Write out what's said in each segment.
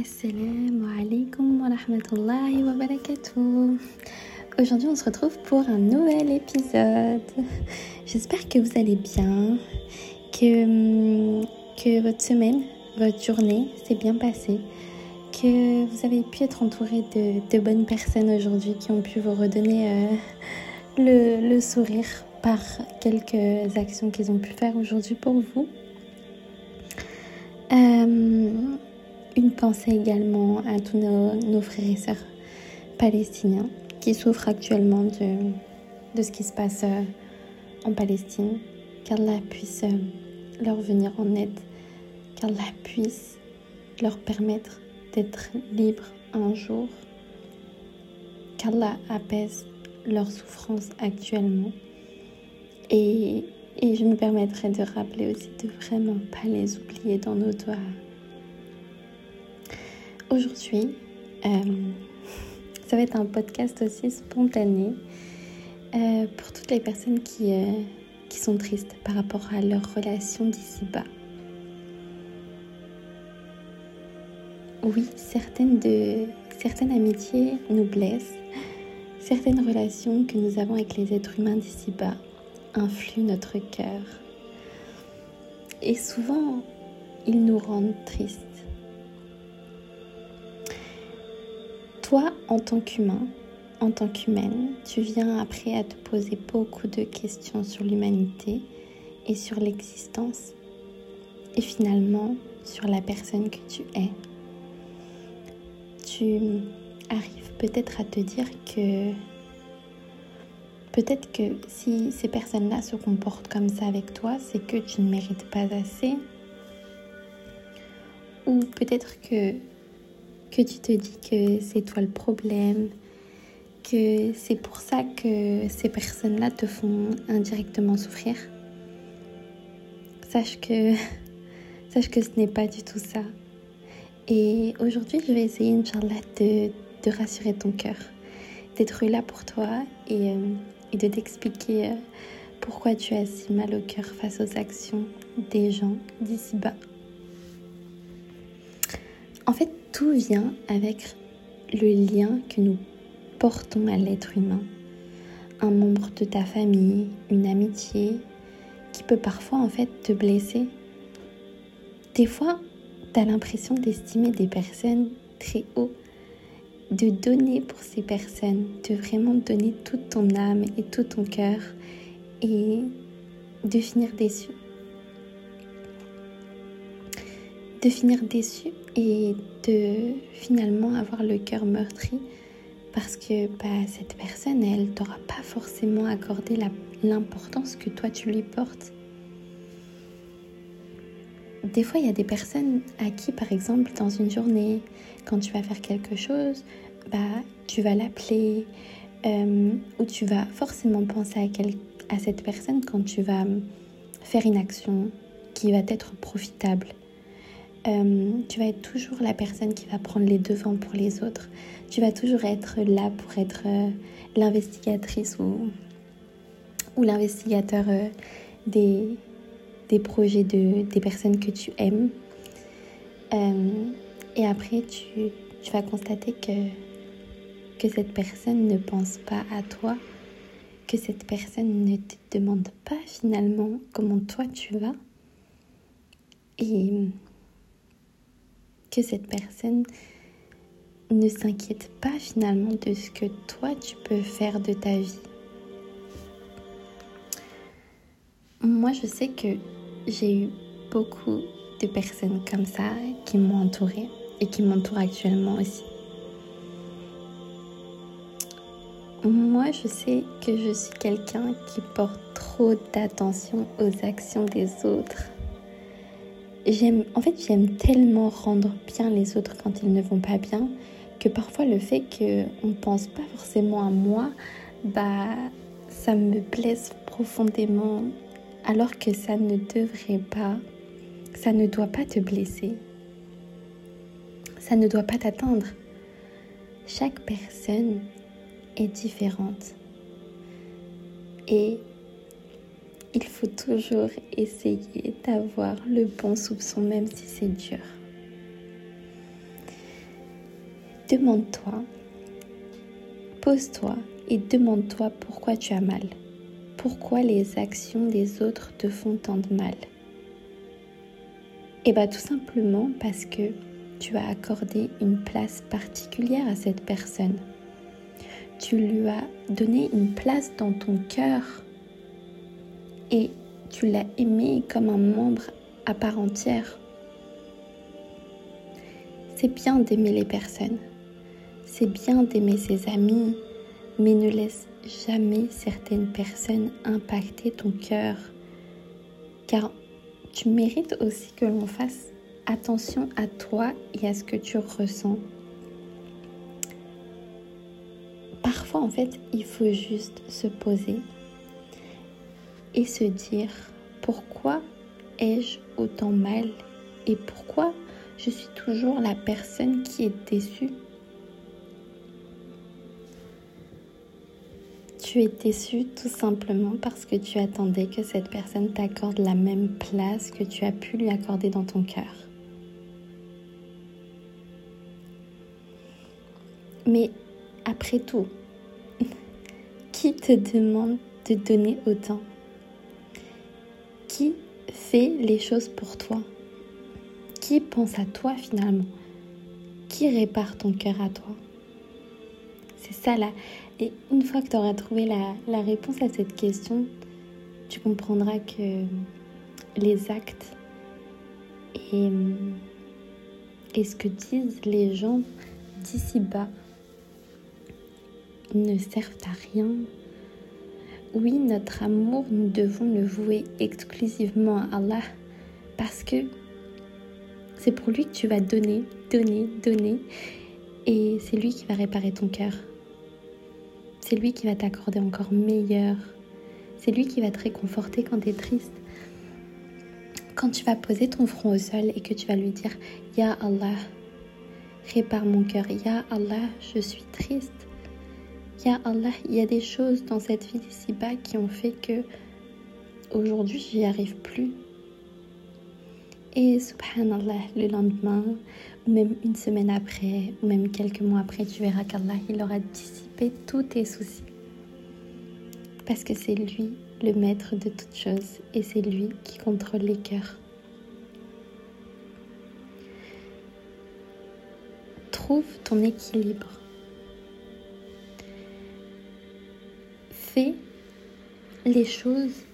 Assalamu alaikum wa rahmatullahi wa barakatuh. Aujourd'hui, on se retrouve pour un nouvel épisode. J'espère que vous allez bien, que, que votre semaine, votre journée s'est bien passée, que vous avez pu être entouré de, de bonnes personnes aujourd'hui qui ont pu vous redonner euh, le, le sourire par quelques actions qu'ils ont pu faire aujourd'hui pour vous. Euh, une pensée également à tous nos, frères et sœurs palestiniens qui souffrent actuellement de, de ce qui se passe euh, en Palestine. Qu'Allah puisse euh, leur venir en aide, qu'Allah puisse leur permettre d'être libres un jour, qu'Allah apaise leur souffrance actuellement. Et, et je me permettrai de rappeler aussi de vraiment pas les oublier dans nos doigts Aujourd'hui, euh, ça va être un podcast aussi spontané euh, pour toutes les personnes qui, euh, qui sont tristes par rapport à leur relation d'ici-bas. Oui, certaines, de, certaines amitiés nous blessent, certaines relations que nous avons avec les êtres humains d'ici-bas influent notre cœur. Et souvent, ils nous rendent tristes. Toi, en tant qu'humain, en tant qu'humaine, tu viens après à te poser beaucoup de questions sur l'humanité et sur l'existence et finalement sur la personne que tu es. Tu arrives peut-être à te dire que peut-être que si ces personnes-là se comportent comme ça avec toi, c'est que tu ne mérites pas assez. Ou peut-être que que tu te dis que c'est toi le problème, que c'est pour ça que ces personnes-là te font indirectement souffrir. Sache que, sache que ce n'est pas du tout ça. Et aujourd'hui, je vais essayer, Inch'Allah, de, de rassurer ton cœur, d'être là pour toi et, euh, et de t'expliquer euh, pourquoi tu as si mal au cœur face aux actions des gens d'ici bas. En fait, tout vient avec le lien que nous portons à l'être humain. Un membre de ta famille, une amitié, qui peut parfois en fait te blesser. Des fois, tu as l'impression d'estimer des personnes très haut, de donner pour ces personnes, de vraiment donner toute ton âme et tout ton cœur et de finir déçu. De finir déçu et de finalement avoir le cœur meurtri parce que bah, cette personne, elle t'aura pas forcément accordé l'importance que toi tu lui portes. Des fois, il y a des personnes à qui, par exemple, dans une journée, quand tu vas faire quelque chose, bah, tu vas l'appeler euh, ou tu vas forcément penser à, à cette personne quand tu vas faire une action qui va être profitable euh, tu vas être toujours la personne qui va prendre les devants pour les autres. Tu vas toujours être là pour être euh, l'investigatrice ou, l'investigateur euh, des, projets de, des personnes que tu aimes. et après, tu, tu vas constater que, que cette personne ne pense pas à toi, que cette personne ne te demande pas finalement comment toi tu vas. Et cette personne ne s'inquiète pas finalement de ce que toi tu peux faire de ta vie. Moi, je sais que j'ai eu beaucoup de personnes comme ça qui m'ont entourée et qui m'entourent actuellement aussi. Moi, je sais que je suis quelqu'un qui porte trop d'attention aux actions des autres j'aime, en fait, j'aime tellement rendre bien les autres quand ils ne vont pas bien que parfois le fait qu'on ne pense pas forcément à moi, bah, ça me blesse profondément alors que ça ne devrait pas, ça ne doit pas te blesser. Ça ne doit pas t'atteindre. Chaque personne est différente. Et il faut toujours essayer d'avoir le bon soupçon même si c'est dur. demande-toi, pose-toi et demande-toi pourquoi tu as mal. Pourquoi les actions des autres te font tant de mal? Eh bien tout simplement parce que tu as accordé une place particulière à cette personne. Tu lui as donné une place dans ton cœur et tu l'as aimé comme un membre à part entière. C'est bien d'aimer les personnes, c'est bien d'aimer ses amis, mais ne laisse jamais certaines personnes impacter ton cœur, car tu mérites aussi que l'on fasse attention à toi et à ce que tu ressens. Parfois, en fait, il faut juste se poser et se dire pourquoi ai-je autant mal et pourquoi je suis toujours la personne qui est déçue? Tu es déçu tout simplement parce que tu attendais que cette personne t'accorde la même place que tu as pu lui accorder dans ton cœur. Mais après tout, qui te demande de donner autant? Qui fait les choses pour toi? Qui pense à toi finalement? Qui répare ton cœur à toi? C'est ça là. Et une fois que tu auras trouvé la, réponse à cette question, tu comprendras que les actes et, et ce que disent les gens d'ici bas ne servent à rien. Oui, notre amour, nous devons le vouer exclusivement à Allah parce que c'est pour lui que tu vas donner, donner, donner. Et c'est lui qui va réparer ton cœur. C'est lui qui va t'accorder encore meilleur. C'est lui qui va te réconforter quand tu es triste. Quand tu vas poser ton front au sol et que tu vas lui dire Ya Allah, répare mon cœur. Ya Allah, je suis triste. Il y a des choses dans cette vie d'ici-bas qui ont fait que aujourd'hui j'y arrive plus. Et subhanallah, le lendemain, ou même une semaine après, ou même quelques mois après, tu verras qu'Allah, il aura dissipé tous tes soucis. Parce que c'est lui le maître de toutes choses et c'est lui qui contrôle les cœurs. Trouve ton équilibre. Fais les choses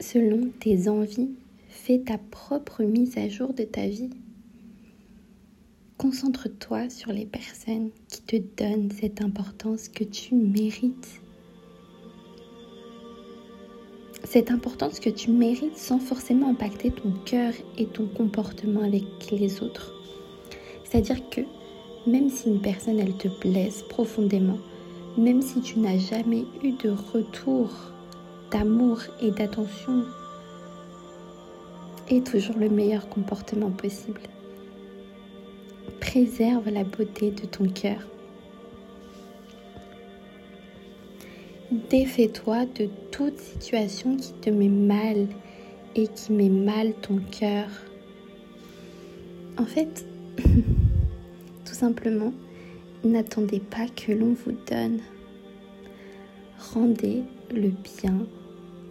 selon tes envies Fais ta propre mise à jour de ta vie. Concentre-toi sur les personnes qui te donnent cette importance que tu mérites. Cette importance que tu mérites sans forcément impacter ton cœur et ton comportement avec les autres. C'est-à-dire que même si une personne, elle te blesse profondément, même si tu n'as jamais eu de retour d'amour et d'attention et toujours le meilleur comportement possible. Préserve la beauté de ton cœur. Défais-toi de toute situation qui te met mal et qui met mal ton cœur. En fait, tout simplement, n'attendez pas que l'on vous donne. Rendez le bien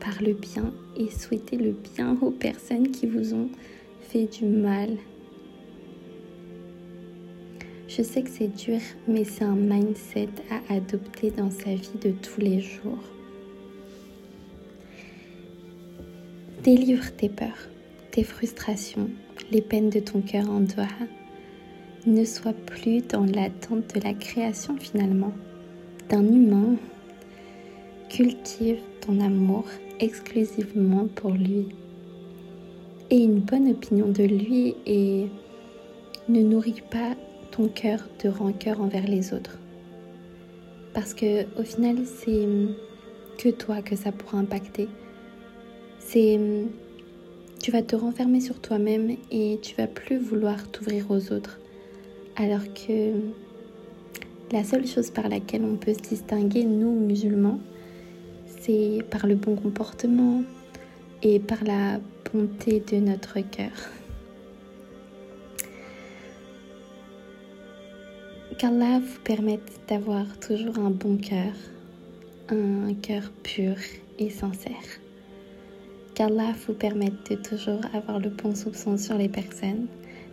par le bien et souhaitez le bien aux personnes qui vous ont fait du mal. Je sais que c'est dur, mais c'est un mindset à adopter dans sa vie de tous les jours. Délivre tes peurs, tes frustrations, les peines de ton cœur en doigt. Ne sois plus dans l'attente de la création finalement, d'un humain. Cultive ton amour exclusivement pour lui. Et une bonne opinion de lui et ne nourrit pas ton cœur de rancœur envers les autres. Parce que au final, c'est que toi que ça pourra impacter. C'est tu vas te renfermer sur toi-même et tu vas plus vouloir t'ouvrir aux autres. Alors que la seule chose par laquelle on peut se distinguer, nous musulmans, c'est par le bon comportement et par la bonté de notre cœur. Qu'Allah vous permette d'avoir toujours un bon cœur, un cœur pur et sincère. Qu'Allah vous permette de toujours avoir le bon soupçon sur les personnes,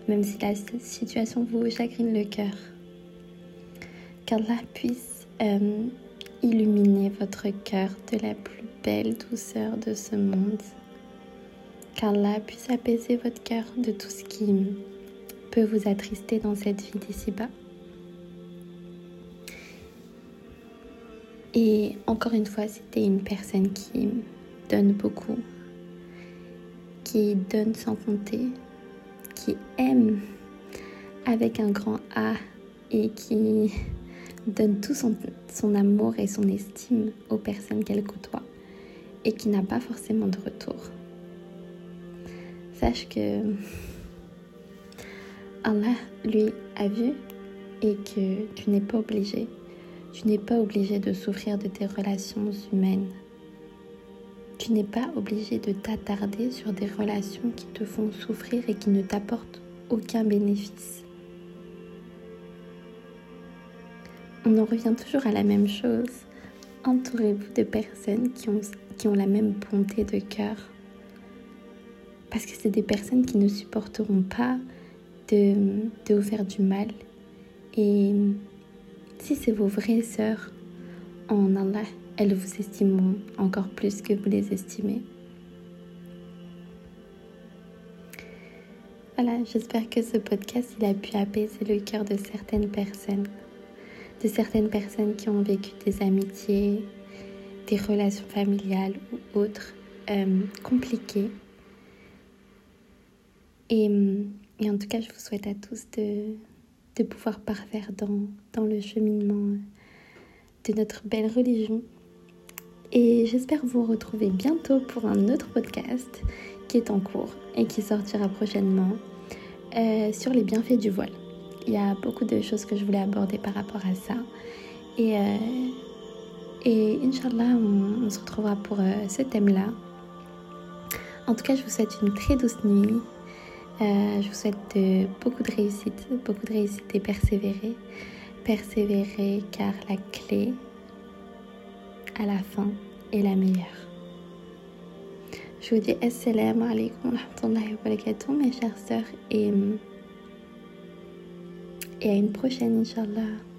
même si la situation vous chagrine le cœur. Qu'Allah puisse euh, illuminer votre cœur de la plus belle douceur de ce monde. Qu'Allah puisse apaiser votre cœur de tout ce qui peut vous attrister dans cette vie d'ici-bas. Et encore une fois, c'était une personne qui donne beaucoup, qui donne sans compter, qui aime avec un grand A et qui donne tout son, son amour et son estime aux personnes qu'elle côtoie et qui n'a pas forcément de retour. Sache que Allah, lui, a vu et que tu n'es pas obligé tu n'es pas obligé de souffrir de tes relations humaines. Tu n'es pas obligé de t'attarder sur des relations qui te font souffrir et qui ne t'apportent aucun bénéfice. On en revient toujours à la même chose. Entourez-vous de personnes qui ont, la même bonté de cœur. Parce que c'est des personnes qui ne supporteront pas de, de vous faire du mal. Et si c'est vos vraies sœurs en Allah, elles vous estimeront encore plus que vous les estimez. Voilà, j'espère que ce podcast a pu apaiser le cœur de certaines personnes, de certaines personnes qui ont vécu des amitiés, des relations familiales ou autres euh, compliquées. Et, en tout cas, je vous souhaite à tous de, pouvoir parfaire dans le cheminement de notre belle religion. Et j'espère vous retrouver bientôt pour un autre podcast qui est en cours et qui sortira prochainement euh, sur les bienfaits du voile. Il y a beaucoup de choses que je voulais aborder par rapport à ça. Et, euh, Inch'Allah, on, se retrouvera pour euh, ce thème-là. En tout cas, je vous souhaite une très douce nuit je vous souhaite beaucoup de réussite, beaucoup de réussite et persévérer. Persévérer car la clé à la fin est la meilleure. Je vous dis assalamu alaikum wa rahmatullahi wa mes chères sœurs et, et à une prochaine inshallah.